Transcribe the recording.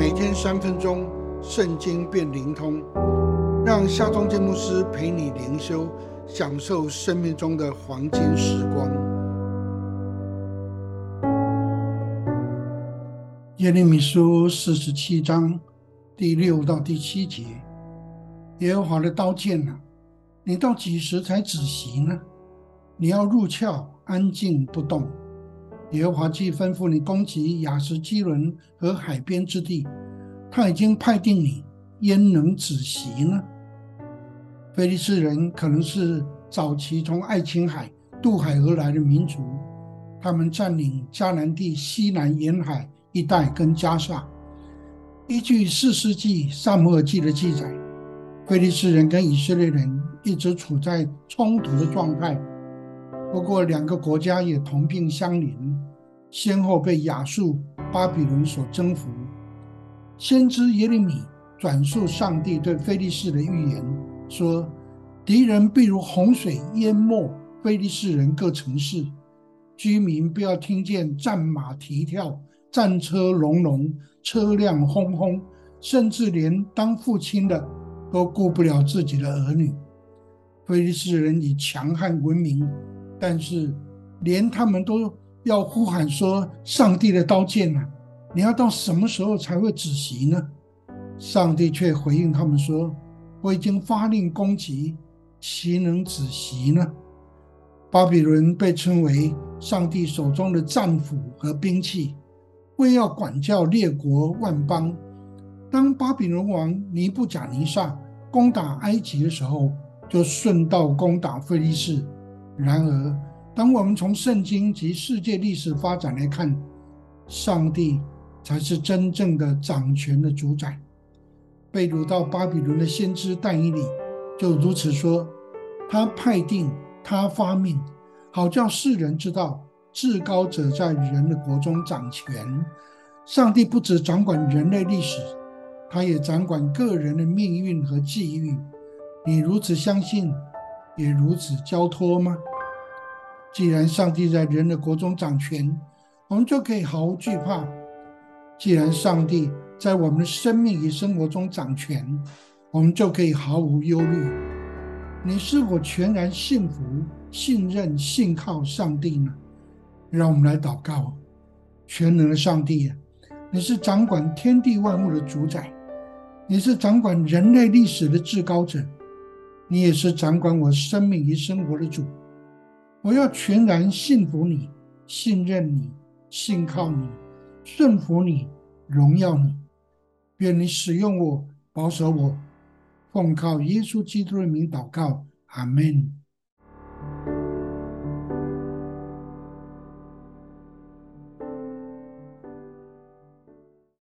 每天三分钟，圣经变灵通，让夏忠建牧师陪你灵修，享受生命中的黄金时光。耶利米书四十七章第六到第七节：耶和华的刀剑啊，你到几时才止息呢？你要入鞘，安静不动。耶和华既吩咐你攻击雅什基伦和海边之地，他已经派定你，焉能止息呢？菲利斯人可能是早期从爱琴海渡海而来的民族，他们占领迦南地西南沿海一带跟加沙。依据四世纪萨摩尔记的记载，菲利斯人跟以色列人一直处在冲突的状态。不过，两个国家也同病相怜，先后被亚述、巴比伦所征服。先知耶利米转述上帝对菲利士的预言，说：“敌人必如洪水淹没菲利士人各城市，居民不要听见战马蹄跳、战车隆隆、车辆轰轰，甚至连当父亲的都顾不了自己的儿女。菲利士人以强悍闻名。”但是，连他们都要呼喊说：“上帝的刀剑啊，你要到什么时候才会止息呢？”上帝却回应他们说：“我已经发令攻击，岂能止息呢？”巴比伦被称为上帝手中的战斧和兵器，为要管教列国万邦。当巴比伦王尼布甲尼撒攻打埃及的时候，就顺道攻打菲利士。然而，当我们从圣经及世界历史发展来看，上帝才是真正的掌权的主宰。被掳到巴比伦的先知但以里就如此说：“他派定，他发命，好叫世人知道，至高者在人的国中掌权。上帝不只掌管人类历史，他也掌管个人的命运和际遇。你如此相信，也如此交托吗？”既然上帝在人的国中掌权，我们就可以毫无惧怕；既然上帝在我们的生命与生活中掌权，我们就可以毫无忧虑。你是否全然信服、信任、信靠上帝呢？让我们来祷告：全能的上帝啊，你是掌管天地万物的主宰，你是掌管人类历史的至高者，你也是掌管我生命与生活的主。我要全然信服你，信任你，信靠你，顺服你，荣耀你。愿你使用我，保守我，奉靠耶稣基督的名祷告，阿门。